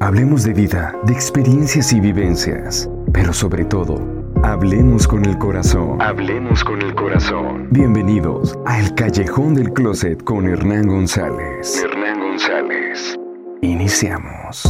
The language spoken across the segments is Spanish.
Hablemos de vida, de experiencias y vivencias, pero sobre todo, hablemos con el corazón. Hablemos con el corazón. Bienvenidos a El Callejón del Closet con Hernán González. Hernán González. Iniciamos.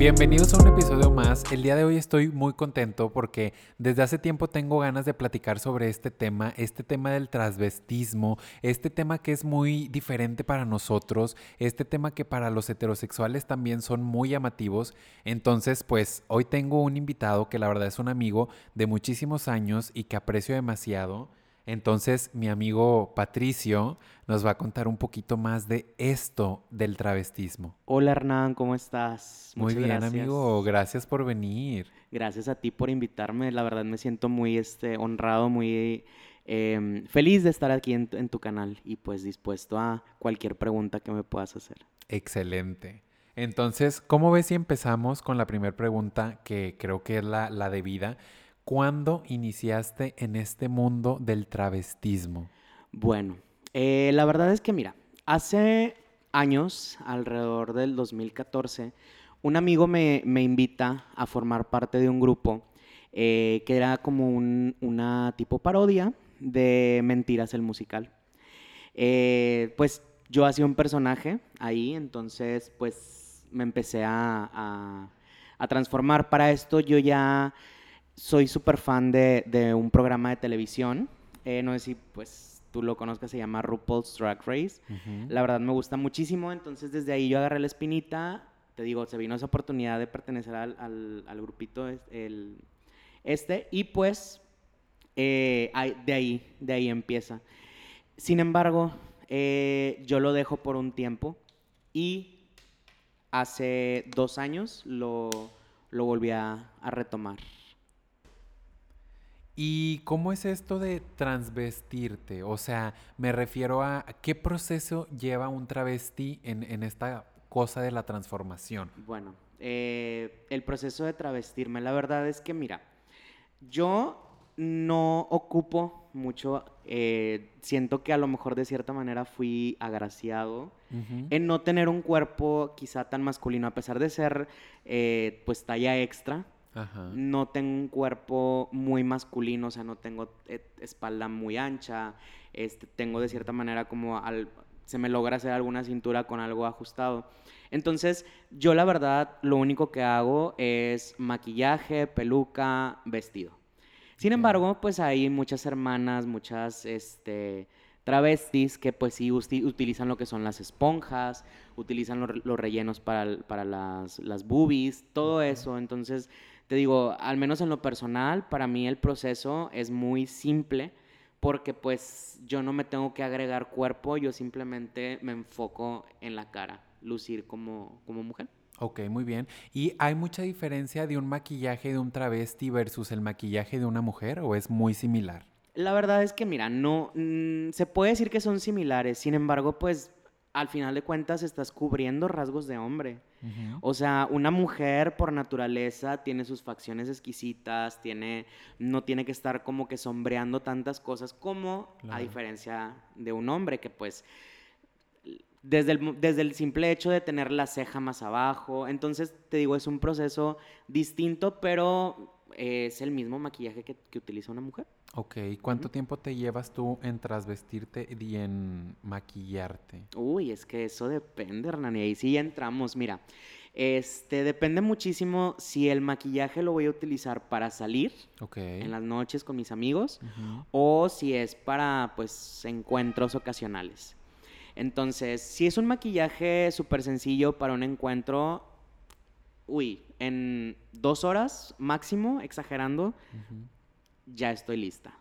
Bienvenidos a un episodio más. El día de hoy estoy muy contento porque desde hace tiempo tengo ganas de platicar sobre este tema, este tema del transvestismo, este tema que es muy diferente para nosotros, este tema que para los heterosexuales también son muy llamativos. Entonces, pues hoy tengo un invitado que la verdad es un amigo de muchísimos años y que aprecio demasiado. Entonces, mi amigo Patricio nos va a contar un poquito más de esto del travestismo. Hola Hernán, ¿cómo estás? Muy bien, amigo, gracias por venir. Gracias a ti por invitarme, la verdad me siento muy este, honrado, muy em, feliz de estar aquí en, tu canal y pues dispuesto a cualquier pregunta que me puedas hacer. Excelente. Entonces, ¿cómo ves si empezamos con la primera pregunta que creo que es la, la debida? ¿Cuándo iniciaste en este mundo del travestismo? Bueno, eh, la verdad es que mira, hace años, alrededor del 2014, un amigo me, invita a formar parte de un grupo eh, que era como una tipo parodia de Mentiras el musical. Eh, pues yo hacía un personaje ahí, entonces pues me empecé a, a transformar. Para esto yo ya soy súper fan de, un programa de televisión. Eh, no sé si pues tú lo conozcas, se llama RuPaul's Drag Race. La verdad me gusta muchísimo, entonces desde ahí yo agarré la espinita. Te digo, se vino esa oportunidad de pertenecer al, grupito el, este y pues eh, de ahí, de ahí empieza. Sin embargo, eh, yo lo dejo por un tiempo y hace dos años lo, volví a retomar. ¿Y cómo es esto de transvestirte? O sea, me refiero a qué proceso lleva un travesti en, esta cosa de la transformación. Bueno, eh, el proceso de travestirme, la verdad es que, mira, yo no ocupo mucho, eh, siento que a lo mejor de cierta manera fui agraciado en no tener un cuerpo quizá tan masculino, a pesar de ser eh, pues talla extra. No tengo un cuerpo muy masculino, o sea, no tengo eh, espalda muy ancha. Este, tengo de cierta manera como al, se me logra hacer alguna cintura con algo ajustado. Entonces, yo la verdad, lo único que hago es maquillaje, peluca, vestido. Sin embargo, pues hay muchas hermanas, muchas este, travestis que pues sí utilizan lo que son las esponjas, utilizan los rellenos para, para las, las boobies, todo eso. Entonces, te digo, al menos en lo personal, para mí el proceso es muy simple porque pues yo no me tengo que agregar cuerpo, yo simplemente me enfoco en la cara, lucir como, como mujer. Ok, muy bien. ¿Y hay mucha diferencia de un maquillaje de un travesti versus el maquillaje de una mujer o es muy similar? La verdad es que, mira, no, mm, se puede decir que son similares, sin embargo, pues al final de cuentas estás cubriendo rasgos de hombre. O sea, una mujer por naturaleza tiene sus facciones exquisitas, tiene, no tiene que estar como que sombreando tantas cosas como a diferencia de un hombre que pues desde el, desde el simple hecho de tener la ceja más abajo, entonces te digo, es un proceso distinto, pero es el mismo maquillaje que, que utiliza una mujer. Ok, ¿cuánto tiempo te llevas tú en trasvestirte y en maquillarte? Uy, es que eso depende, Hernán, y ahí sí entramos. Mira, este, depende muchísimo si el maquillaje lo voy a utilizar para salir en las noches con mis amigos o si es para, pues, encuentros ocasionales. Entonces, si es un maquillaje súper sencillo para un encuentro, uy, en dos horas máximo, exagerando, ya estoy lista.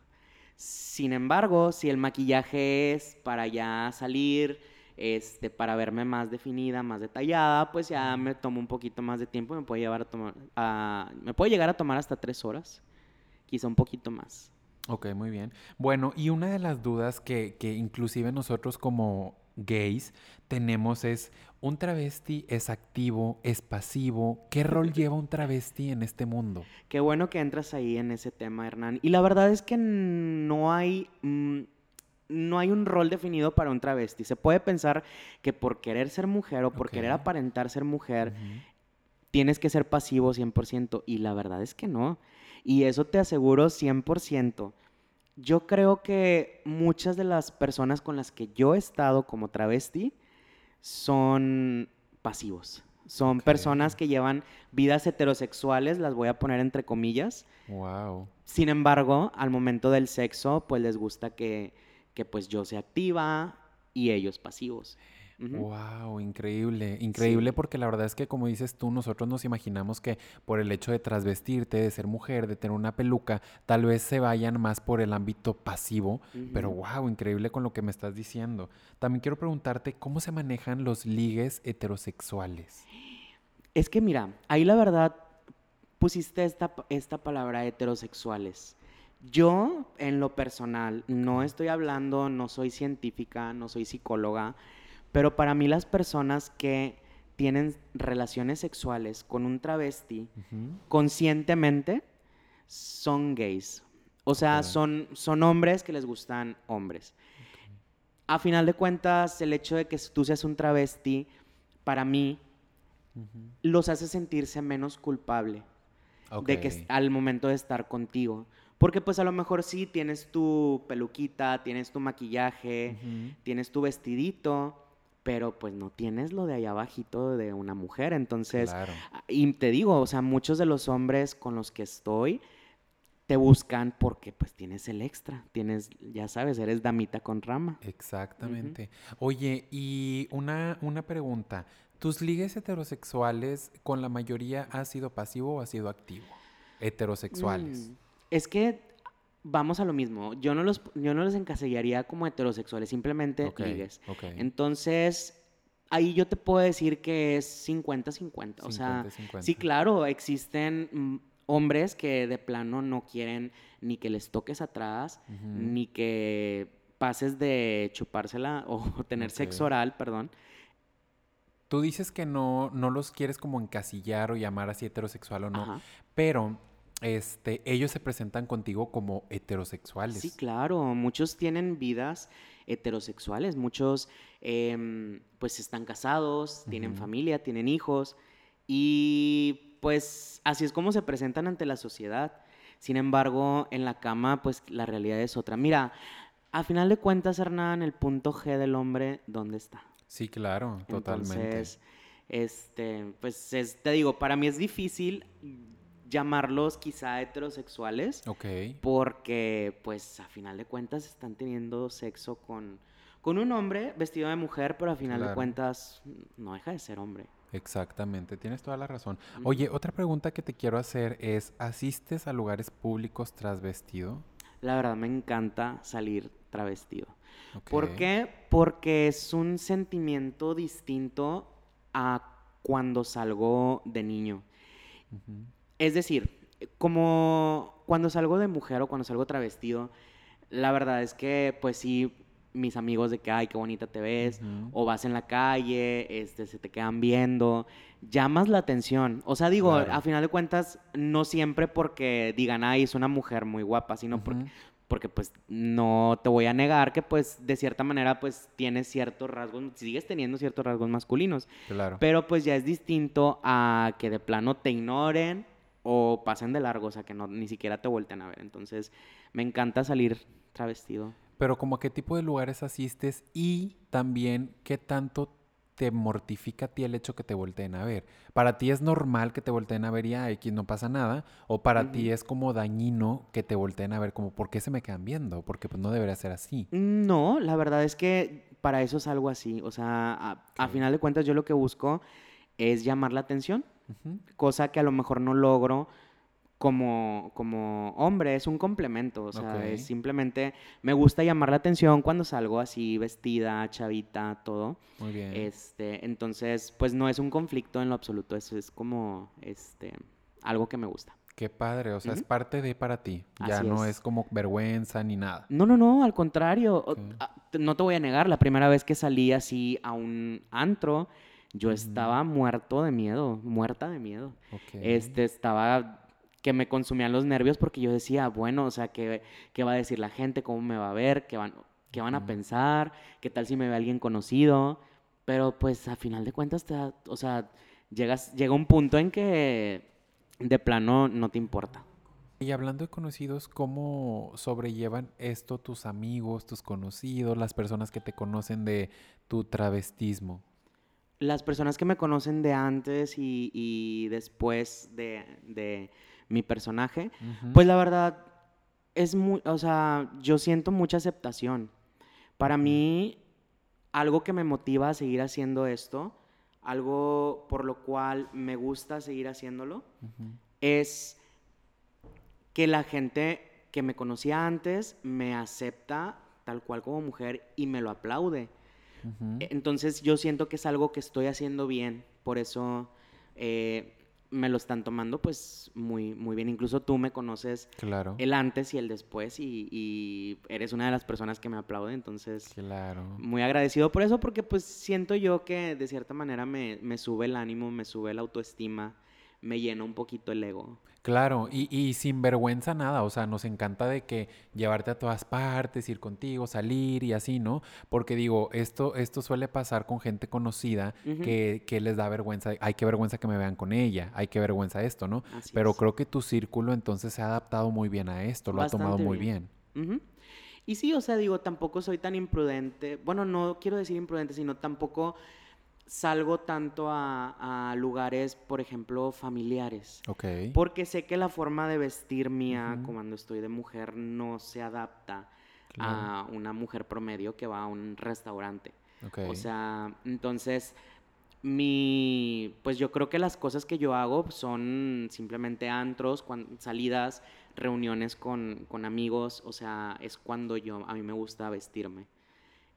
Sin embargo, si el maquillaje es para ya salir, este, para verme más definida, más detallada, pues ya me tomo un poquito más de tiempo, me puede llevar a tomar, me puede llegar a tomar hasta tres horas, quizá un poquito más. Ok, muy bien. Bueno, y una de las dudas que, que inclusive nosotros como gays tenemos es, ¿un travesti es activo, es pasivo? ¿Qué rol lleva un travesti en este mundo? Qué bueno que entras ahí en ese tema, Hernán. Y la verdad es que no hay... Mm, no hay un rol definido para un travesti. Se puede pensar que por querer ser mujer o por querer aparentar ser mujer, tienes que ser pasivo 100%. Y la verdad es que no. Y eso te aseguro 100%. Yo creo que muchas de las personas con las que yo he estado como travesti son pasivos. Son personas que llevan vidas heterosexuales, las voy a poner entre comillas. Wow. Sin embargo, al momento del sexo, pues les gusta que, que pues yo sea activa y ellos pasivos. Wow, increíble, increíble Sí. porque la verdad es que como dices tú, nosotros nos imaginamos que por el hecho de trasvestirte, de ser mujer, de tener una peluca, tal vez se vayan más por el ámbito pasivo, pero wow, increíble con lo que me estás diciendo. También quiero preguntarte cómo se manejan los ligues heterosexuales. Es que mira, ahí la verdad pusiste esta, esta palabra heterosexuales. Yo, en lo personal, no estoy hablando, no soy científica, no soy psicóloga, pero para mí las personas que tienen relaciones sexuales con un travesti conscientemente son gays. O sea, son, son hombres que les gustan hombres. A final de cuentas, el hecho de que tú seas un travesti, para mí, los hace sentirse menos culpable de que al momento de estar contigo. Porque pues a lo mejor sí tienes tu peluquita, tienes tu maquillaje, tienes tu vestidito, pero pues no tienes lo de allá abajito de una mujer. Entonces, Claro. a- y te digo, o sea, muchos de los hombres con los que estoy te buscan porque pues tienes el extra, tienes, ya sabes, eres damita con rama. Exactamente. Oye, y una, una pregunta. ¿Tus ligues heterosexuales con la mayoría ha sido pasivo o ha sido activo? Heterosexuales. Mm, Es que vamos a lo mismo. Yo no los, yo no los encasillaría como heterosexuales, simplemente Ok, ligues. ok. Entonces, ahí yo te puedo decir que es 50-50. O sea, 50-50. sí, claro, existen mm, hombres que de plano no quieren ni que les toques atrás, ni que pases de chupársela o tener sexo oral, perdón. Tú dices que no, no los quieres como encasillar o llamar así heterosexual o no, Ajá. pero este, ellos se presentan contigo como heterosexuales. Sí, claro, muchos tienen vidas heterosexuales, muchos em, pues están casados, tienen familia, tienen hijos y pues así es como se presentan ante la sociedad. Sin embargo, en la cama pues la realidad es otra. Mira, a final de cuentas, Hernán, el punto G del hombre, ¿dónde está? Sí, claro, totalmente. Entonces, este, pues es- te digo, para mí es difícil llamarlos quizá heterosexuales Ok. porque pues a final de cuentas están teniendo sexo con, con un hombre vestido de mujer, pero a final de cuentas no deja de ser hombre. Exactamente, tienes toda la razón. Oye, otra pregunta que te quiero hacer es, ¿asistes a lugares públicos tras vestido? La verdad me encanta salir travestido. Ok. ¿Por qué? Porque es un sentimiento distinto a cuando salgo de niño. Ujú. Es decir, como cuando salgo de mujer o cuando salgo travestido, la verdad es que pues sí, mis amigos de que, ay, qué bonita te ves, o vas en la calle, este, se te quedan viendo, llamas la atención. O sea, digo, Claro. a final de cuentas, no siempre porque digan, ay, es una mujer muy guapa, sino porque, porque pues no te voy a negar que pues de cierta manera pues tienes ciertos rasgos, sigues teniendo ciertos rasgos masculinos. Claro. Pero pues ya es distinto a que de plano te ignoren o pasen de largo, o sea, que no, ni siquiera te volten a ver. Entonces, me encanta salir travestido. Pero como a qué tipo de lugares asistes y también qué tanto te mortifica a ti el hecho que te volteen a ver. Para ti es normal que te volteen a ver y a X no pasa nada, o para ti es como dañino que te volteen a ver como ¿por qué se me quedan viendo? Porque pues no debería ser así. No, la verdad es que para eso es algo así. O sea, a, final de cuentas yo lo que busco es llamar la atención, Ujú. cosa que a lo mejor no logro como, como hombre, es un complemento. O sea, Ok. es simplemente me gusta llamar la atención cuando salgo así vestida, chavita, todo. Muy bien. Este, entonces, pues no es un conflicto en lo absoluto, eso es como este algo que me gusta. Qué padre, o sea, es Ujú. parte de para ti. Ya Así no es. es como vergüenza ni nada. No, no, no, al contrario. o- Ok. a- te- No te voy a negar, la primera vez que salí así a un antro, yo estaba muerto de miedo, muerta de miedo. Este, estaba que me consumían los nervios porque yo decía, bueno, o sea, ¿qué, qué va a decir la gente? ¿Cómo me va a ver? ¿Qué van? ¿Qué van a pensar? ¿Qué tal si me ve alguien conocido? Pero pues a final de cuentas, te da- o sea, llegas, llega un punto en que de plano no te importa. Y hablando de conocidos, ¿cómo sobrellevan esto tus amigos, tus conocidos, las personas que te conocen de tu travestismo? Las personas que me conocen de antes y, y después de, de mi personaje, pues la verdad es muy, o sea, yo siento mucha aceptación. Para mí, algo que me motiva a seguir haciendo esto, algo por lo cual me gusta seguir haciéndolo, es que la gente que me conocía antes me acepta tal cual como mujer y me lo aplaude. Entonces yo siento que es algo que estoy haciendo bien, por eso eh, me lo están tomando pues muy, muy bien. Incluso tú me conoces Claro. el antes y el después y, y eres una de las personas que me aplaude, entonces Claro. muy agradecido por eso porque pues siento yo que de cierta manera me, me sube el ánimo, me sube la autoestima, me llena un poquito el ego. Claro, y, y sin vergüenza nada, o sea, nos encanta de que llevarte a todas partes, ir contigo, salir y así, ¿no? Porque digo, esto, esto suele pasar con gente conocida que, que les da vergüenza, ay, qué vergüenza que me vean con ella, ay, qué vergüenza esto, ¿no? Así Pero es. creo que tu círculo entonces se ha adaptado muy bien a esto, lo ha tomado muy bien. bien. Y sí, o sea, digo, tampoco soy tan imprudente. Bueno, no quiero decir imprudente, sino tampoco salgo tanto a, a lugares, por ejemplo, familiares. Ok. Porque sé que la forma de vestir mía cuando estoy de mujer no se adapta Claro. a una mujer promedio que va a un restaurante. ok. O sea, entonces, mi, pues yo creo que las cosas que yo hago son simplemente antros, salidas, reuniones con, con amigos, o sea, es cuando yo, a mí me gusta vestirme.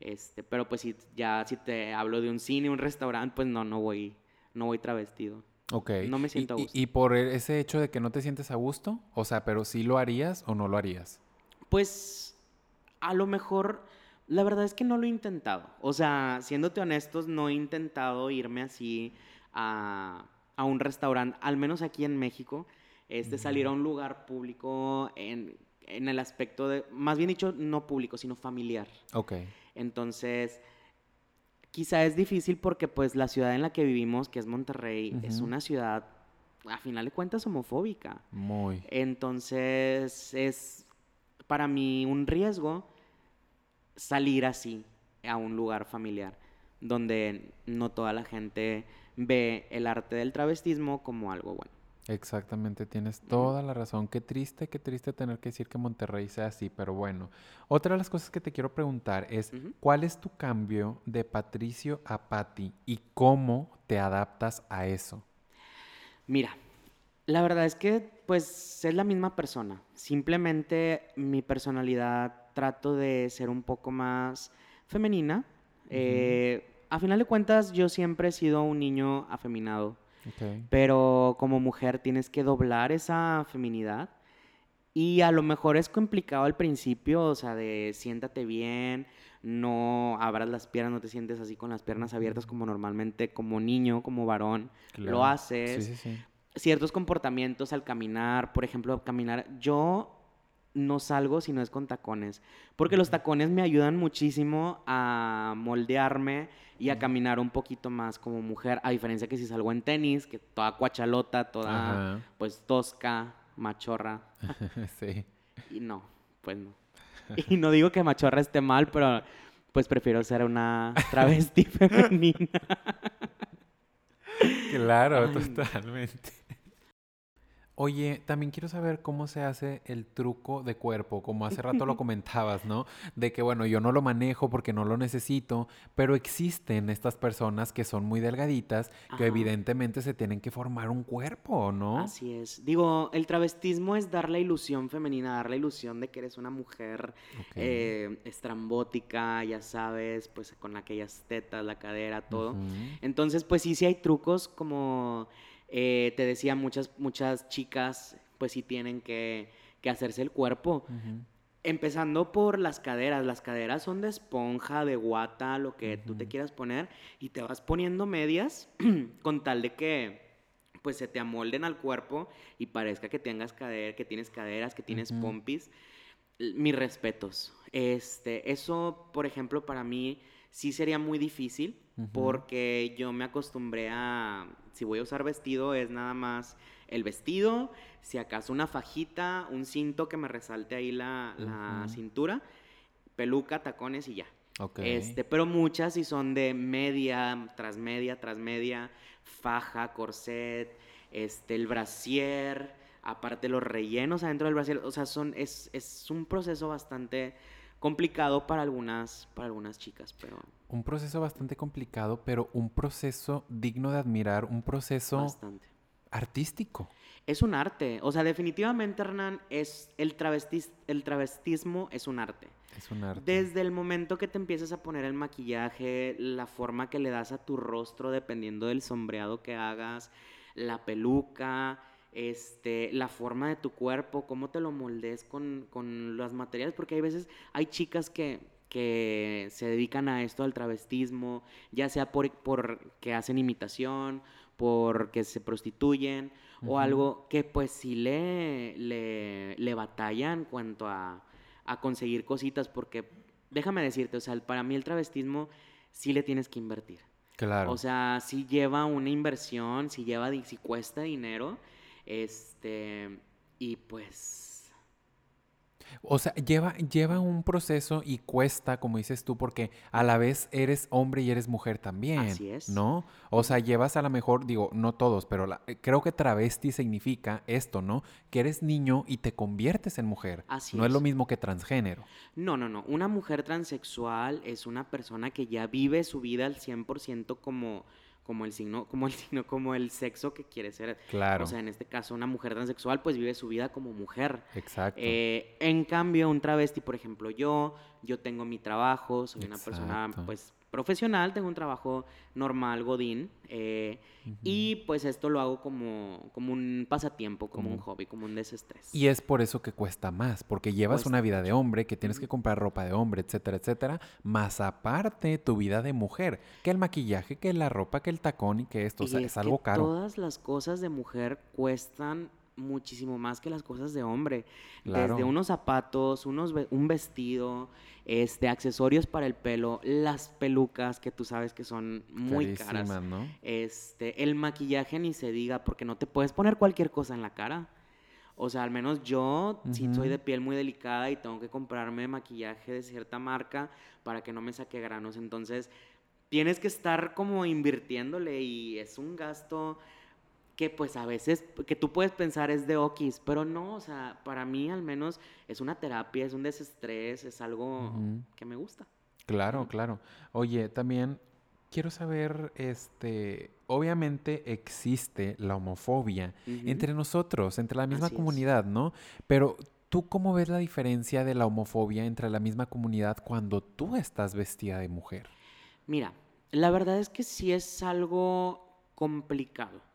Este, pero pues si ya si te hablo de un cine, un restaurante, pues no, no voy, no voy travestido. Ok. no me Y- siento a gusto. y por ese hecho de que no te sientes a gusto, o sea, pero sí lo harías o no lo harías. Pues a lo mejor, la verdad es que no lo he intentado. O sea, siéndote honestos, no he intentado irme así a, a un restaurante, al menos aquí en México, este, salir a un lugar público en, en el aspecto de, más bien dicho, no público, sino familiar. Ok. Entonces, quizá es difícil porque pues la ciudad en la que vivimos, que es Monterrey, es una ciudad, a final de cuentas, homofóbica. Muy. Entonces es para mí un riesgo salir así a un lugar familiar donde no toda la gente ve el arte del travestismo como algo bueno. Exactamente, tienes toda la razón. Qué triste, qué triste tener que decir que Monterrey sea así, pero bueno. Otra de las cosas que te quiero preguntar es. ¿cuál es tu cambio de Patricio a Patti y cómo te adaptas a eso? Mira, la verdad es que pues es la misma persona. Simplemente mi personalidad trato de ser un poco más femenina. Eh, a final de cuentas yo siempre he sido un niño afeminado. Pero como mujer tienes que doblar esa feminidad y a lo mejor es complicado al principio, o sea, de siéntate bien, no abras las piernas, no te sientes así con las piernas abiertas como normalmente como niño, como varón, Claro. lo haces. Sí, sí, sí. Ciertos comportamientos al caminar, por ejemplo, caminar, yo no salgo si no es con tacones, porque los tacones me ayudan muchísimo a moldearme y a caminar un poquito más como mujer, a diferencia que si salgo en tenis, que toda cuachalota, toda Ajá. pues tosca, machorra, sí. y no, pues no. Y no digo que machorra esté mal, pero pues prefiero ser una travesti femenina. Claro, Ay. totalmente. Oye, también quiero saber cómo se hace el truco de cuerpo, como hace rato lo comentabas, ¿no? De que, bueno, yo no lo manejo porque no lo necesito, pero existen estas personas que son muy delgaditas, que Ajá. evidentemente se tienen que formar un cuerpo, ¿no? Así es. Digo, el travestismo es dar la ilusión femenina, dar la ilusión de que eres una mujer eh, estrambótica, ya sabes, pues con aquellas tetas, la cadera, todo. Entonces, pues sí, sí hay trucos como eh, te decía, muchas, muchas chicas pues sí tienen que, que hacerse el cuerpo. Empezando por las caderas. Las caderas son de esponja, de guata, lo que tú te quieras poner. Y te vas poniendo medias con tal de que pues se te amolden al cuerpo y parezca que tengas cadera, que tienes caderas, que tienes pompis. mis respetos. Este, eso, por ejemplo, para mí sí sería muy difícil porque yo me acostumbré a, si voy a usar vestido, es nada más el vestido, si acaso una fajita, un cinto que me resalte ahí la, la cintura, peluca, tacones y ya. Este, pero muchas sí son de media, tras media, tras media, faja, corset, este, el brasier, aparte los rellenos adentro del brasier. O sea, son, es, es un proceso bastante complicado para algunas, para algunas chicas, pero... Un proceso bastante complicado, pero un proceso digno de admirar, un proceso bastante. artístico. Es un arte, o sea, definitivamente, Hernán, es el, travestis, el travestismo es un arte. Es un arte. Desde el momento que te empiezas a poner el maquillaje, la forma que le das a tu rostro, dependiendo del sombreado que hagas, la peluca, este, la forma de tu cuerpo, cómo te lo moldes con, con los materiales, porque hay veces, hay chicas que, que se dedican a esto, al travestismo, ya sea por, por que hacen imitación, porque se prostituyen, o algo que pues sí le, le, le batallan en cuanto a, a, conseguir cositas, porque déjame decirte, o sea, para mí el travestismo sí le tienes que invertir. Claro. O sea, sí lleva una inversión, sí lleva, sí cuesta dinero, este, y pues... O sea, lleva, lleva un proceso y cuesta, como dices tú, porque a la vez eres hombre y eres mujer también. Así es. ¿No? O sea, llevas a lo mejor, digo, no todos, pero eh, creo que travesti significa esto, ¿no? Que eres niño y te conviertes en mujer. Así no es. lo mismo que transgénero. No, no, no. Una mujer transexual es una persona que ya vive su vida al 100% como como el signo, como el signo, como el sexo que quiere ser. Claro. O sea, en este caso, una mujer transexual, pues vive su vida como mujer. Exacto. Eh, en cambio, un travesti, por ejemplo, yo, yo tengo mi trabajo, soy una persona, pues, profesional, tengo un trabajo normal, Godín, eh, y pues esto lo hago como, como un pasatiempo, como, un hobby, como un desestrés. Y es por eso que cuesta más, porque llevas una vida de hombre, que tienes que comprar ropa de hombre, etcétera, etcétera, más aparte tu vida de mujer, que el maquillaje, que la ropa, que el tacón y que esto, o sea, es, algo caro. Todas las cosas de mujer cuestan muchísimo más que las cosas de hombre. Desde unos zapatos, unos, un vestido, este, accesorios para el pelo, las pelucas que tú sabes que son muy caras. ¿no? Este, el maquillaje ni se diga porque no te puedes poner cualquier cosa en la cara. O sea, al menos yo si soy de piel muy delicada y tengo que comprarme maquillaje de cierta marca para que no me saque granos. Entonces, tienes que estar como invirtiéndole y es un gasto que pues a veces, que tú puedes pensar es de okis, pero no, o sea, para mí al menos es una terapia, es un desestrés, es algo que me gusta. Claro, claro. Oye, también quiero saber, este, obviamente existe la homofobia entre nosotros, entre la misma comunidad, ¿no? Pero ¿tú cómo ves la diferencia de la homofobia entre la misma comunidad cuando tú estás vestida de mujer? Mira, la verdad es que sí es algo complicado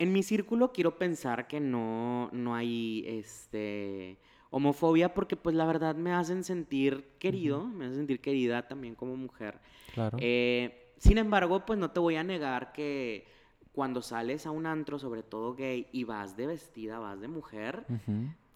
en mi círculo quiero pensar que no, no hay este, homofobia porque pues la verdad me hacen sentir querido, me hacen sentir querida también como mujer. Claro. Eh, sin embargo, pues no te voy a negar que cuando sales a un antro, sobre todo gay, y vas de vestida, vas de mujer,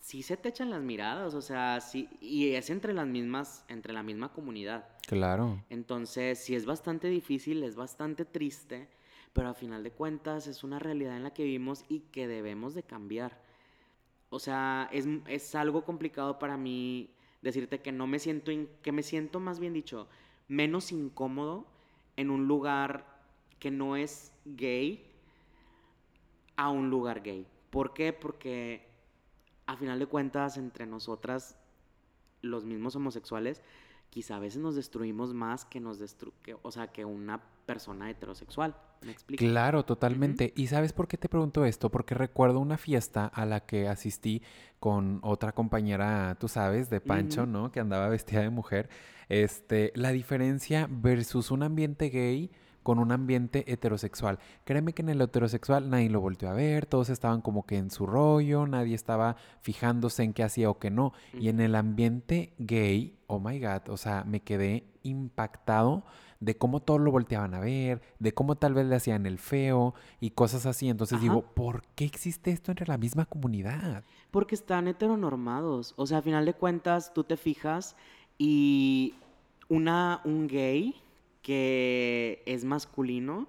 sí se te echan las miradas, o sea, sí, y es entre las mismas, entre la misma comunidad. Claro. Entonces, sí es bastante difícil, es bastante triste pero a final de cuentas es una realidad en la que vivimos y que debemos de cambiar. O sea, es, algo complicado para mí decirte que no me siento, que me siento más bien dicho, menos incómodo en un lugar que no es gay a un lugar gay. ¿Por qué? Porque a final de cuentas entre nosotras, los mismos homosexuales, quizá a veces nos destruimos más que nos destru o sea, que una persona heterosexual. ¿Me explico? Claro, totalmente. ¿Y sabes por qué te pregunto esto? Porque recuerdo una fiesta a la que asistí con otra compañera, tú sabes, de Pancho, ¿no? Que andaba vestida de mujer. Este, la diferencia versus un ambiente gay con un ambiente heterosexual. Créeme que en el heterosexual nadie lo volteó a ver, todos estaban como que en su rollo, nadie estaba fijándose en qué hacía o qué no. Y en el ambiente gay, oh my god, o sea, me quedé impactado de cómo todos lo volteaban a ver, de cómo tal vez le hacían el feo y cosas así. Entonces digo, ¿por qué existe esto entre la misma comunidad? Porque están heteronormados. O sea, a final de cuentas, tú te fijas y una, un gay que es masculino,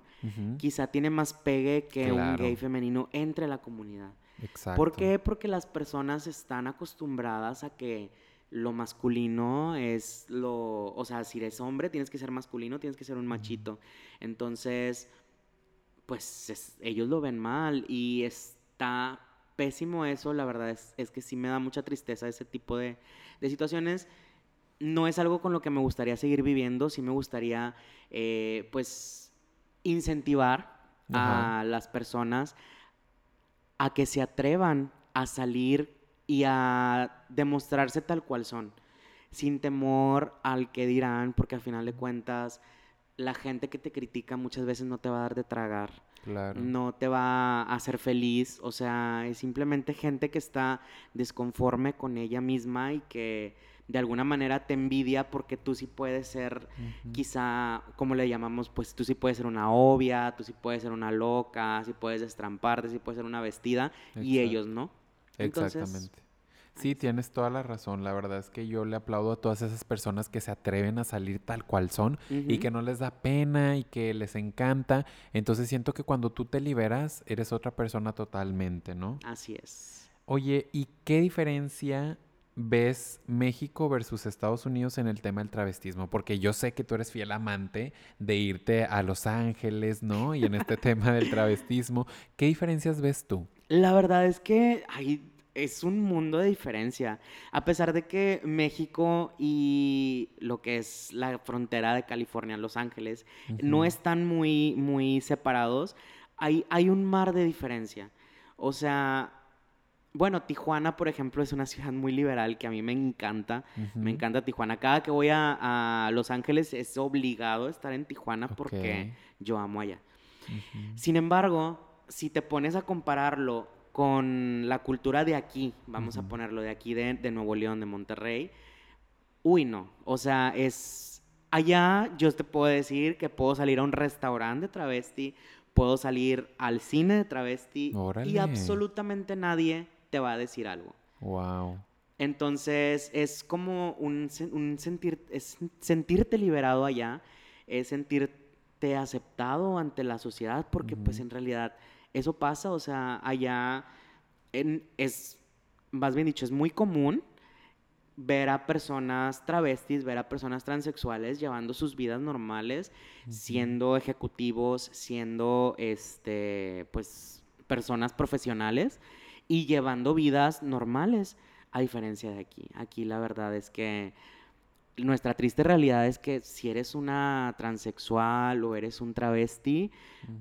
quizá tiene más pegue que un gay femenino entre la comunidad. Exacto. ¿Por qué? Porque las personas están acostumbradas a que lo masculino es lo, o sea, si eres hombre tienes que ser masculino, tienes que ser un machito. Entonces, pues ellos lo ven mal y está pésimo eso, la verdad es, es, que sí me da mucha tristeza ese tipo de, de, situaciones. No es algo con lo que me gustaría seguir viviendo, sí me gustaría, eh, pues, incentivar a las personas a que se atrevan a salir y a demostrarse tal cual son, sin temor al que dirán, porque al final de cuentas la gente que te critica muchas veces no te va a dar de tragar. No te va a hacer feliz, o sea, es simplemente gente que está desconforme con ella misma y que de alguna manera te envidia porque tú sí puedes ser, quizá, como le llamamos, pues tú sí puedes ser una obvia, tú sí puedes ser una loca, sí puedes destramparte, sí puedes ser una vestida y ellos no. Exactamente. Sí, tienes toda la razón. La verdad es que yo le aplaudo a todas esas personas que se atreven a salir tal cual son y que no les da pena y que les encanta. Entonces siento que cuando tú te liberas, eres otra persona totalmente, ¿no? Así es. Oye, ¿y qué diferencia ves México versus Estados Unidos en el tema del travestismo? Porque yo sé que tú eres fiel amante de irte a Los Ángeles, ¿no? Y en este tema del travestismo, ¿qué diferencias ves tú? La verdad es que hay es un mundo de diferencia. A pesar de que México y lo que es la frontera de California, Los Ángeles, no están muy, muy separados, hay, hay un mar de diferencia. O sea, bueno, Tijuana, por ejemplo, es una ciudad muy liberal que a mí me encanta. Me encanta Tijuana. Cada que voy a, Los Ángeles es obligado estar en Tijuana porque yo amo allá. Sin embargo, si te pones a compararlo con la cultura de aquí, vamos a ponerlo de aquí, de, Nuevo León, de Monterrey, uy, no. O sea, es. Allá yo te puedo decir que puedo salir a un restaurante de travesti, puedo salir al cine de travesti y absolutamente nadie te va a decir algo. Wow. Entonces es como un, sentir, es sentirte liberado allá, es sentirte aceptado ante la sociedad, porque pues en realidad eso pasa, o sea, allá es, más bien dicho, es muy común ver a personas travestis, ver a personas transexuales llevando sus vidas normales, siendo ejecutivos, siendo, este, pues, personas profesionales y llevando vidas normales, a diferencia de aquí. Aquí la verdad es que nuestra triste realidad es que si eres una transexual o eres un travesti,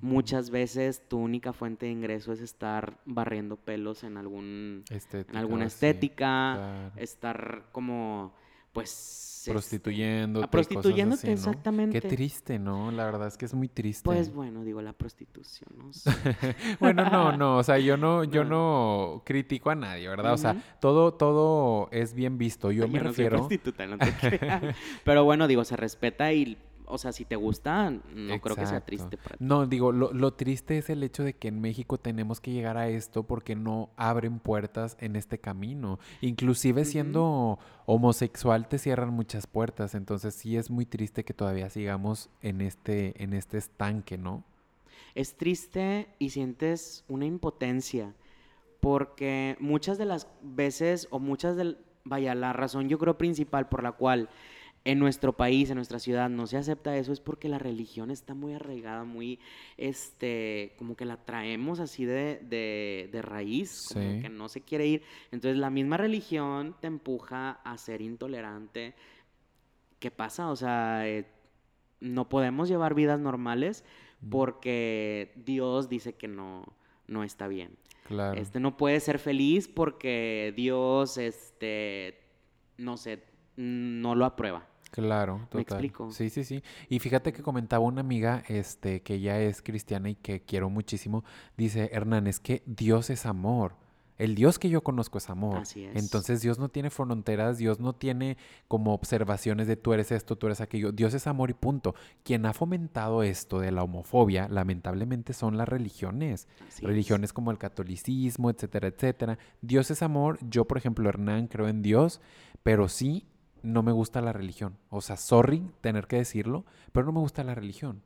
muchas veces tu única fuente de ingreso es estar barriendo pelos en algún en alguna estética, estar como pues prostituyéndote. prostituyéndote, exactamente. Qué triste, ¿no? La verdad es que es muy triste. Pues bueno, digo, la prostitución, ¿no? bueno, no, no, o sea, yo no, yo no, critico a nadie, ¿verdad? O sea, todo, todo es bien visto. Yo, me refiero. No prostituta, no te Pero bueno, digo, se respeta y o sea, si te gusta, no creo que sea triste para ti. No, digo, lo, triste es el hecho de que en México tenemos que llegar a esto porque no abren puertas en este camino. Inclusive siendo homosexual te cierran muchas puertas, entonces sí es muy triste que todavía sigamos en este, en este estanque, ¿no? Es triste y sientes una impotencia porque muchas de las veces o muchas de, vaya, la razón yo creo principal por la cual en nuestro país, en nuestra ciudad, no se acepta eso, es porque la religión está muy arraigada, muy, este, como que la traemos así de, de, raíz, como que no se quiere ir. Entonces la misma religión te empuja a ser intolerante. ¿Qué pasa? O sea, eh, no podemos llevar vidas normales porque Dios dice que no, no está bien. Claro. Este no puede ser feliz porque Dios, este, no sé, no lo aprueba. Claro, total. ¿Me explico? Sí, sí, sí. Y fíjate que comentaba una amiga, este, que ella es cristiana y que quiero muchísimo, dice, Hernán, es que Dios es amor. El Dios que yo conozco es amor. Así es. Entonces Dios no tiene fronteras, Dios no tiene como observaciones de tú eres esto, tú eres aquello. Dios es amor y punto. Quien ha fomentado esto de la homofobia, lamentablemente, son las religiones. Así es. religiones como el catolicismo, etcétera, etcétera. Dios es amor. Yo, por ejemplo, Hernán, creo en Dios, pero sí no me gusta la religión. O sea, sorry tener que decirlo, pero no me gusta la religión.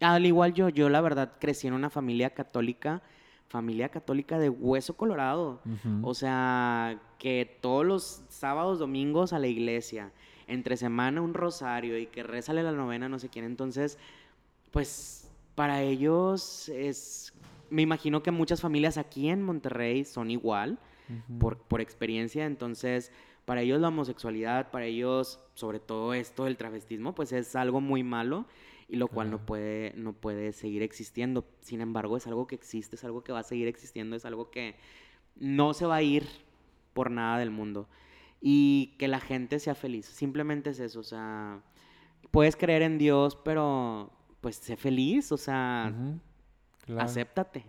Al igual yo, yo la verdad crecí en una familia católica, familia católica de hueso colorado. O sea, que todos los sábados, domingos a la iglesia, entre semana un rosario y que rezale la novena, no sé quién. Entonces, pues para ellos es, me imagino que muchas familias aquí en Monterrey son igual por, por experiencia. Entonces, para ellos la homosexualidad, para ellos, sobre todo esto del travestismo, pues es algo muy malo y lo cual no puede, no puede seguir existiendo. Sin embargo, es algo que existe, es algo que va a seguir existiendo, es algo que no se va a ir por nada del mundo. Y que la gente sea feliz. Simplemente es eso. O sea, puedes creer en Dios, pero pues sé feliz. O sea. Claro. acéptate.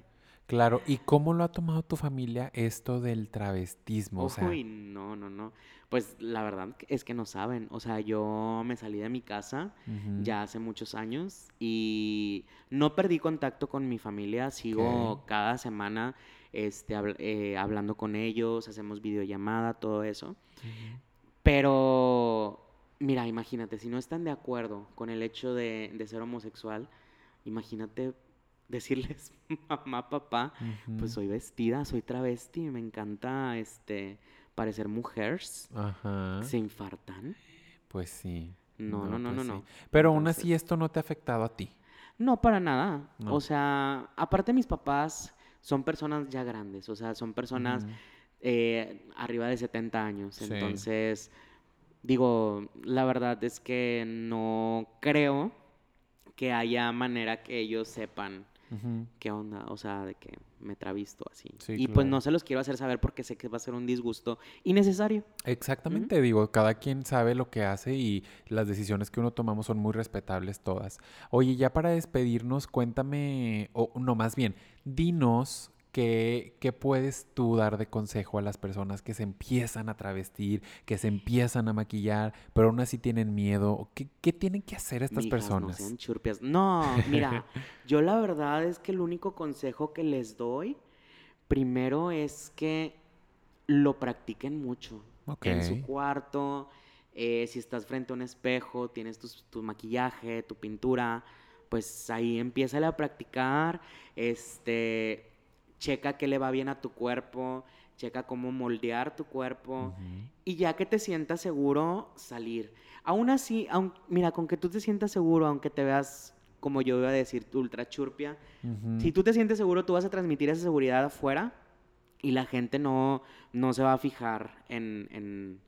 Claro, ¿y cómo lo ha tomado tu familia esto del travestismo? O sea, Uy, no, no, no. Pues la verdad es que no saben. O sea, yo me salí de mi casa ya hace muchos años y no perdí contacto con mi familia. Sigo cada semana este, eh, hablando con ellos, hacemos videollamada, todo eso. Pero, mira, imagínate, si no están de acuerdo con el hecho de, de ser homosexual, imagínate decirles, mamá, papá, pues soy vestida, soy travesti, me encanta este parecer mujeres. Ajá. ¿Se infartan? Pues sí. No, no, no, pues no, sí. no. Pero aún así esto no te ha afectado a ti. No, para nada. No. O sea, aparte mis papás son personas ya grandes, o sea, son personas eh, arriba de 70 años. Sí. Entonces, digo, la verdad es que no creo que haya manera que ellos sepan Qué onda, o sea, de que me travisto así. Sí, y pues no se los quiero hacer saber porque sé que va a ser un disgusto innecesario. Exactamente, digo, cada quien sabe lo que hace y las decisiones que uno tomamos son muy respetables todas. Oye, ya para despedirnos, cuéntame, o no, más bien, dinos qué, qué puedes tú dar de consejo a las personas que se empiezan a travestir, que se empiezan a maquillar, pero aún así tienen miedo. ¿Qué, qué tienen que hacer estas Mijas, personas? No sean churpias. No, mira, yo la verdad es que el único consejo que les doy, primero es que lo practiquen mucho. En su cuarto, eh, si estás frente a un espejo, tienes tus- tu, maquillaje, tu pintura, pues ahí empieza a practicar, este, checa qué le va bien a tu cuerpo, checa cómo moldear tu cuerpo. Y ya que te sientas seguro, salir. Aún así, aun- mira, con que tú te sientas seguro, aunque te veas, como yo iba a decir, ultra churpia, si tú te sientes seguro, tú vas a transmitir esa seguridad afuera y la gente no, no se va a fijar en, en-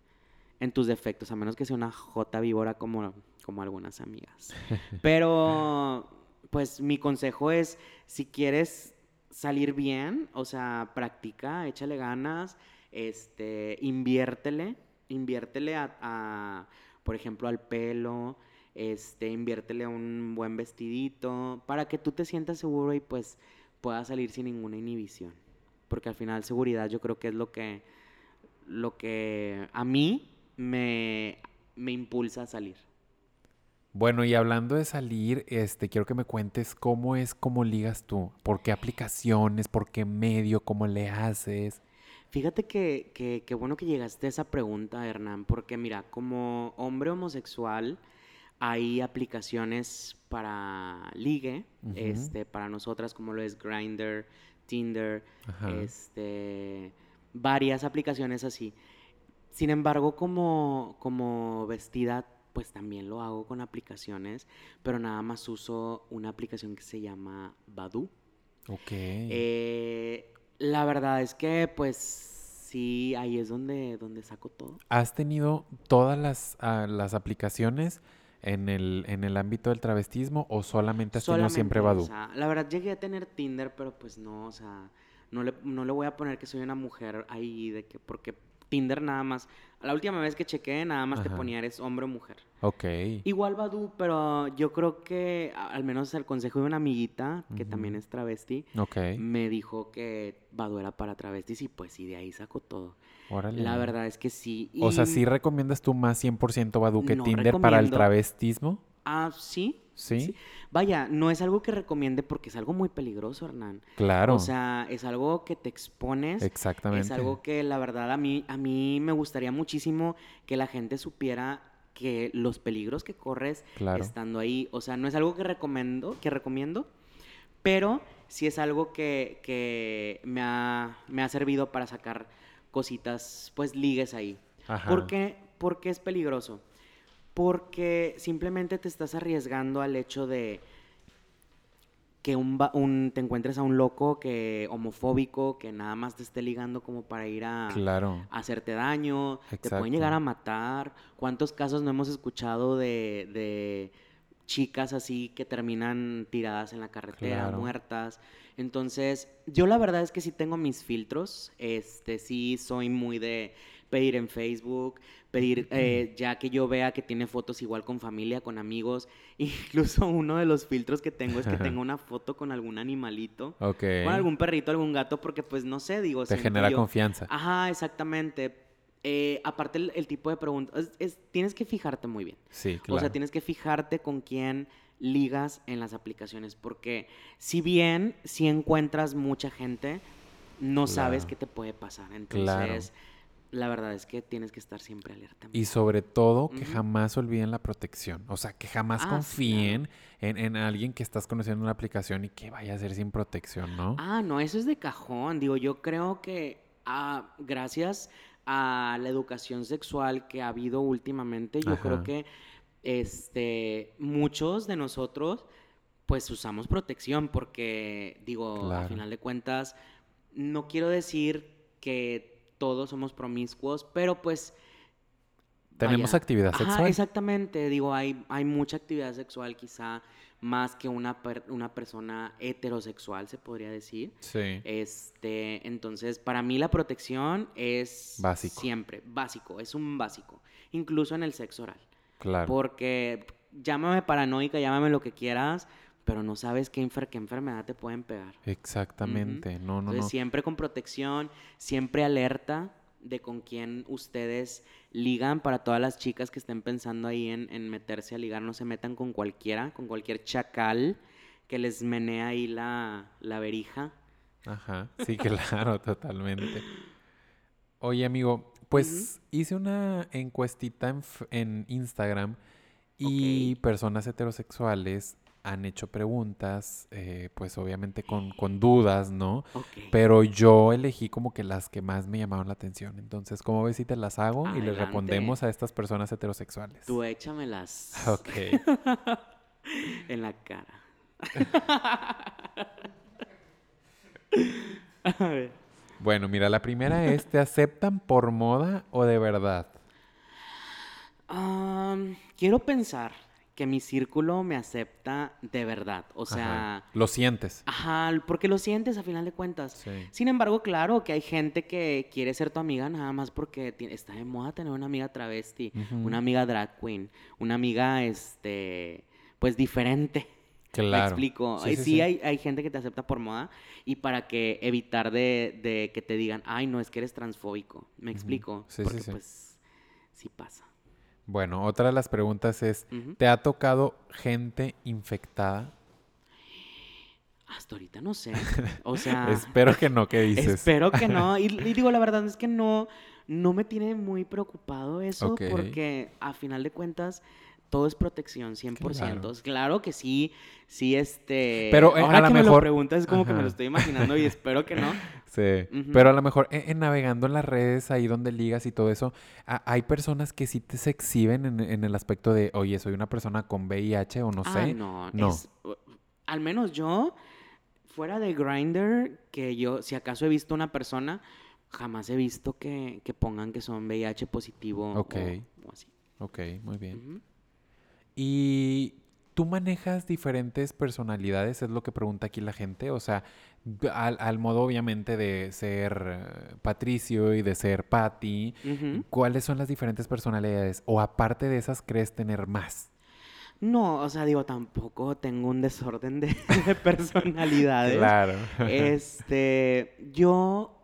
en tus defectos, a menos que sea una jota víbora como, como algunas amigas. Pero, pues mi consejo es, si quieres salir bien, o sea, practica, échale ganas, este, inviértele, inviértele a, a, por ejemplo, al pelo, este, inviértele a un buen vestidito, para que tú te sientas seguro y pues puedas salir sin ninguna inhibición. Porque al final seguridad yo creo que es lo que, lo que a mí me, me impulsa a salir. Bueno, y hablando de salir, este, quiero que me cuentes cómo es, cómo ligas tú, por qué aplicaciones, por qué medio, cómo le haces. Fíjate que, que, que bueno que llegaste a esa pregunta, Hernán, porque mira, como hombre homosexual hay aplicaciones para ligue, este, para nosotras como lo es Grindr, Tinder, Ajá. este, varias aplicaciones así. Sin embargo, como, como vestida, pues también lo hago con aplicaciones, pero nada más uso una aplicación que se llama Badoo. Ok. Eh, la verdad es que, pues, sí, ahí es donde, donde saco todo. ¿Has tenido todas las, ah, las aplicaciones en el, en el ámbito del travestismo o solamente has tenido siempre Solamente, Badoo? o sea, la verdad llegué a tener Tinder, pero pues no, o sea, no le, no le voy a poner que soy una mujer ahí de que, porque Tinder nada más. La última vez que chequé, nada más te ponía eres hombre o mujer. Ok. Igual Badu, pero yo creo que al menos el consejo de una amiguita, que también es travesti, Ok. me dijo que Badu era para travestis y pues sí, de ahí sacó todo. Órale. La verdad es que sí. O sea, ¿sí recomiendas tú más 100% Badu que No Tinder para el travestismo? Ah, sí. ¿Sí? Vaya, no es algo que recomiende porque es algo muy peligroso, Hernán. Claro. O sea, es algo que te expones. Exactamente. Es algo que la verdad a mí, a mí me gustaría muchísimo que la gente supiera que los peligros que corres Claro. estando ahí. O sea, no es algo que recomiendo, que recomiendo, pero sí es algo que, que me, ha, me ha servido para sacar cositas, pues ligues ahí. Ajá. ¿Por qué? ¿Por qué es peligroso? Porque simplemente te estás arriesgando al hecho de que un, un- te encuentres a un loco que homofóbico que nada más te esté ligando como para ir a, Claro. a hacerte daño, te pueden llegar a matar. ¿Cuántos casos no hemos escuchado de, de chicas así que terminan tiradas en la carretera, Claro. muertas? Entonces, yo la verdad es que sí tengo mis filtros, este, sí soy muy de pedir en Facebook, pedir, eh, ya que yo vea que tiene fotos igual con familia, con amigos, incluso uno de los filtros que tengo es que tenga una foto con algún animalito, con algún perrito, algún gato, porque pues no sé, digo, Te genera yo- confianza. Ajá, exactamente. Eh, aparte el, el tipo de preguntas, es- es- tienes que fijarte muy bien. Sí, claro. O sea, tienes que fijarte con quién ligas en las aplicaciones, porque si bien si encuentras mucha gente, no sabes qué te puede pasar. Claro. La verdad es que tienes que estar siempre alerta. Y sobre todo que jamás olviden la protección. O sea, que jamás Ah, sí, confíen en, en alguien que estás conociendo en una aplicación y que vaya a ser sin protección, ¿no? Ah, no, eso es de cajón. Digo, yo creo que ah, gracias a la educación sexual que ha habido últimamente, yo creo que este, muchos de nosotros pues usamos protección porque, digo, a Claro. final de cuentas, no quiero decir que todos somos promiscuos, pero pues... Tenemos vaya. actividad Ajá, sexual. exactamente, digo, hay, hay mucha actividad sexual quizá más que una, per- una persona heterosexual, se podría decir. Sí. Este, entonces, para mí la protección es Básico. siempre básico, es un básico, incluso en el sexo oral. Claro. Porque llámame paranoica, llámame lo que quieras, pero no sabes qué, enfer- qué enfermedad te pueden pegar. Exactamente. No, no, Entonces, no. siempre con protección, siempre alerta de con quién ustedes ligan. Para todas las chicas que estén pensando ahí en, en meterse a ligar, no se metan con cualquiera, con cualquier chacal que les menea ahí la, la verija. Ajá. Sí, claro, totalmente. Oye, amigo, pues hice una encuestita en, Instagram y personas heterosexuales han hecho preguntas, eh, pues obviamente con, con dudas, ¿no? Pero yo elegí como que las que más me llamaron la atención. Entonces, ¿cómo ves si te las hago y les respondemos a estas personas heterosexuales? Tú échamelas Ok. en la cara. a ver. Bueno, mira, la primera es, ¿te aceptan por moda o de verdad? Quiero pensar que mi círculo me acepta de verdad. O Ajá. sea, Lo sientes. ajá, porque lo sientes a final de cuentas. Sí. Sin embargo, claro que hay gente que quiere ser tu amiga nada más porque está de moda tener una amiga travesti, una amiga drag queen, una amiga, este, pues diferente. ¿Me Claro. explico? Sí, sí, Sí, sí. Hay, hay gente que te acepta por moda y para que evitar de, de que te digan, ay, no, es que eres transfóbico. ¿Me explico? Sí, sí, Porque sí. pues sí pasa. Bueno, otra de las preguntas es. ¿te ha tocado gente infectada? Hasta ahorita no sé. O sea, Espero que no, ¿qué dices? espero que no. Y, y digo, la verdad es que no, no me tiene muy preocupado eso porque a final de cuentas todo es protección, 100%. Claro. Claro, que sí, sí, este... Pero, eh, ahora a la que me lo mejor- preguntas es como que me lo estoy imaginando y espero que no. Sí, pero a lo mejor en, en navegando en las redes, ahí donde ligas y todo eso, a- hay personas que sí te se exhiben en, en el aspecto de, oye, soy una persona con VIH o no Ah, sé. no, No. es- uh, al menos yo, fuera de Grindr, que yo, si acaso he visto una persona, jamás he visto que, que pongan que son VIH positivo Ok. o, o así. Ok, muy bien. Ujú. Y ¿Tú manejas diferentes personalidades? Es lo que pregunta aquí la gente. O sea, al, modo obviamente de ser eh, Patricio y de ser Patty, ¿cuáles son las diferentes personalidades? ¿O aparte de esas crees tener más? No, o sea, digo, tampoco tengo un desorden de, de personalidades. Claro. Este, yo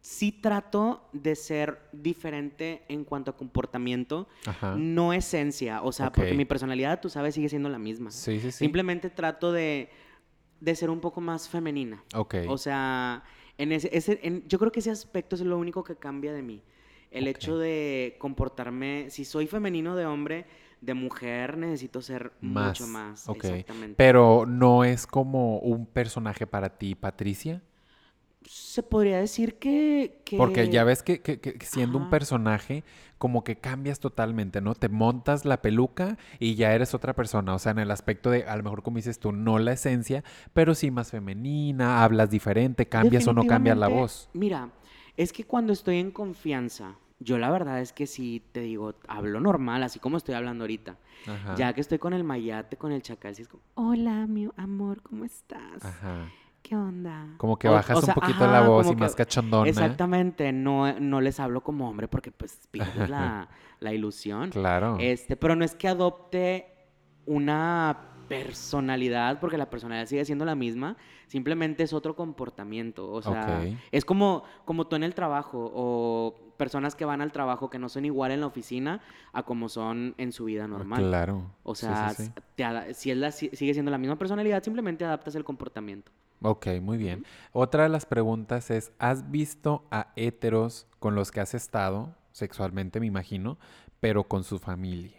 sí trato de ser diferente en cuanto a comportamiento, no esencia. O sea, porque mi personalidad, tú sabes, sigue siendo la misma. Sí, sí, sí. Simplemente trato de, ser un poco más femenina. Ok. O sea, en ese, ese yo creo que ese aspecto es lo único que cambia de mí. El hecho de comportarme, si soy femenino de hombre, de mujer necesito ser mucho más. Exactamente. Pero no es como un personaje para ti, Patricia se podría decir que... Porque ya ves que, siendo un personaje, como que cambias totalmente, ¿no? Te montas la peluca y ya eres otra persona. O sea, en el aspecto de, a lo mejor como dices tú, no la esencia, pero sí más femenina, hablas diferente, cambias o no cambias la voz. Mira, es que cuando estoy en confianza, yo la verdad es que sí te digo, hablo normal, así como estoy hablando ahorita. Ya que estoy con el mayate, con el chacal, sí es como, hola, mi amor, ¿cómo estás? Ajá. ¿Qué onda? Como que bajas un poquito la voz y más cachondona. Exactamente, no, no les hablo como hombre porque pues pierdes la, la, ilusión. Claro. Este, pero no es que adopte una personalidad, porque la personalidad sigue siendo la misma, simplemente es otro comportamiento. O sea, es como, como tú en el trabajo o personas que van al trabajo que no son igual en la oficina a como son en su vida normal. Claro. O sea, si él sigue siendo la misma personalidad, simplemente adaptas el comportamiento. Ok, muy bien. Otra de las preguntas es, ¿has visto a héteros con los que has estado, sexualmente me imagino, pero con su familia?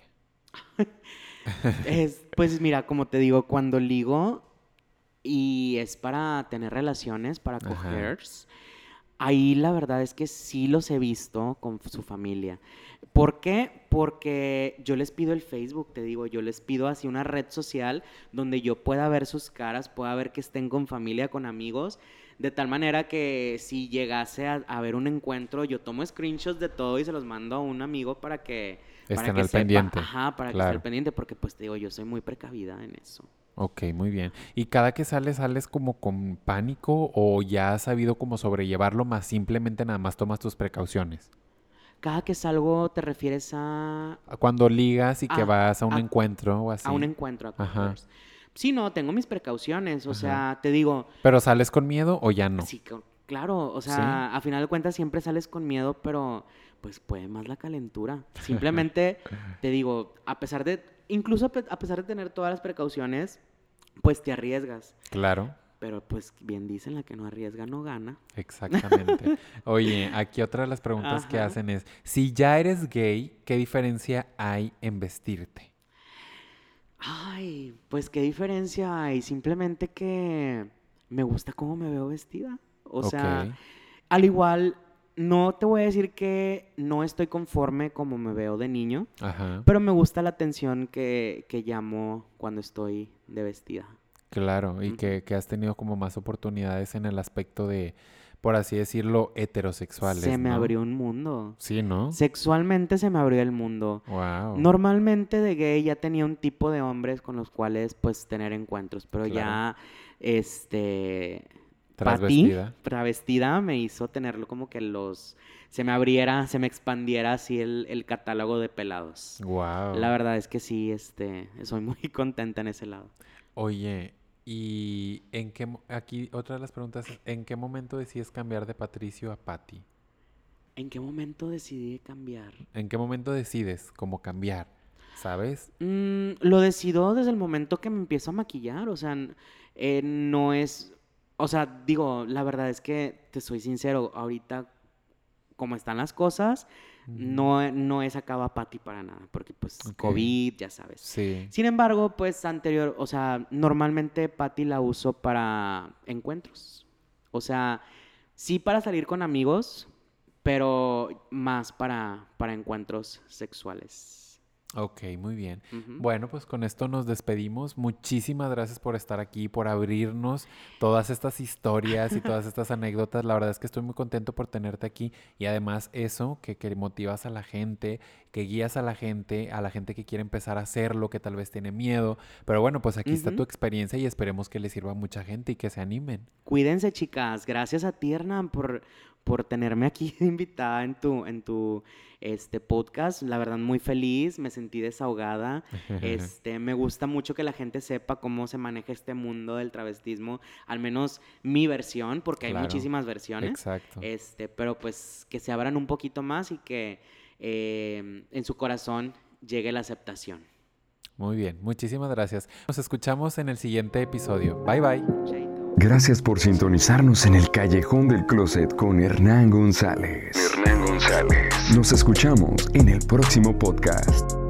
pues mira, como te digo, cuando ligo y es para tener relaciones, para coger, ahí la verdad es que sí los he visto con su familia. ¿Por qué? Porque yo les pido el Facebook, te digo, yo les pido así una red social donde yo pueda ver sus caras, pueda ver que estén con familia, con amigos, de tal manera que si llegase a, haber un encuentro, yo tomo screenshots de todo y se los mando a un amigo para que... Estén al pendiente. Ajá, para que esté al pendiente, porque pues te digo, yo soy muy precavida en eso. Ok, muy bien. ¿Y cada que sales, sales como con pánico o ya has sabido cómo sobrellevarlo, más simplemente nada más tomas tus precauciones? Cada que salgo te refieres a... Cuando ligas y que vas a un encuentro o así. A un encuentro, a Ajá. Sí, no, tengo mis precauciones, o sea, te digo... ¿Pero sales con miedo o ya no? Sí, claro, o sea, a final de cuentas siempre sales con miedo, pero pues puede más la calentura. Simplemente, te digo, a pesar de, incluso a pesar de tener todas las precauciones, pues te arriesgas. Claro. Pero pues bien dicen, la que no arriesga no gana. Exactamente. Oye, aquí otra de las preguntas que hacen es, si ya eres gay, ¿qué diferencia hay en vestirte? Ay, pues qué diferencia hay. Simplemente que me gusta cómo me veo vestida. O sea, al igual, no te voy a decir que no estoy conforme como me veo de niño, pero me gusta la atención que, que llamo cuando estoy de vestida. Claro, y que, has tenido como más oportunidades en el aspecto de, por así decirlo, heterosexuales. Se me abrió un mundo. Sí, ¿no? Sexualmente se me abrió el mundo. Wow. Normalmente de gay ya tenía un tipo de hombres con los cuales pues tener encuentros, pero ya este Travestida. travestida me hizo tenerlo como que los se me abriera, se me expandiera así el, el catálogo de pelados. Wow. La verdad es que sí, este, soy muy contenta en ese lado. Oye, y en qué, aquí otra de las preguntas ¿en qué momento decides cambiar de Patricio a Patty? ¿En qué momento decidí cambiar? ¿En qué momento decides cómo cambiar? ¿Sabes? Mm, lo decido desde el momento que me empiezo a maquillar, o sea, eh, no es, o sea, digo, la verdad es que te soy sincero, ahorita como están las cosas, no, no he sacado a Patty para nada, porque pues COVID, ya sabes. Sí. Sin embargo, pues anterior, o sea, normalmente Patty la uso para encuentros. O sea, sí para salir con amigos, pero más para, para encuentros sexuales. Ok, muy bien. Bueno, pues con esto nos despedimos. Muchísimas gracias por estar aquí, por abrirnos todas estas historias y todas estas anécdotas. La verdad es que estoy muy contento por tenerte aquí y además eso, que, que motivas a la gente, que guías a la gente, a la gente que quiere empezar a hacerlo, que tal vez tiene miedo. Pero bueno, pues aquí está tu experiencia y esperemos que le sirva a mucha gente y que se animen. Cuídense, chicas. Gracias a ti, Hernán, por, por tenerme aquí invitada en tu, en tu este podcast. La verdad, muy feliz, me sentí desahogada. Este, me gusta mucho que la gente sepa cómo se maneja este mundo del travestismo, al menos mi versión, porque hay muchísimas versiones. Exacto. Este, pero pues que se abran un poquito más y que eh, en su corazón llegue la aceptación. Muy bien, muchísimas gracias. Nos escuchamos en el siguiente episodio. Bye bye. Gracias por sintonizarnos en el Callejón del Closet con Hernán González. Hernán González. Nos escuchamos en el próximo podcast.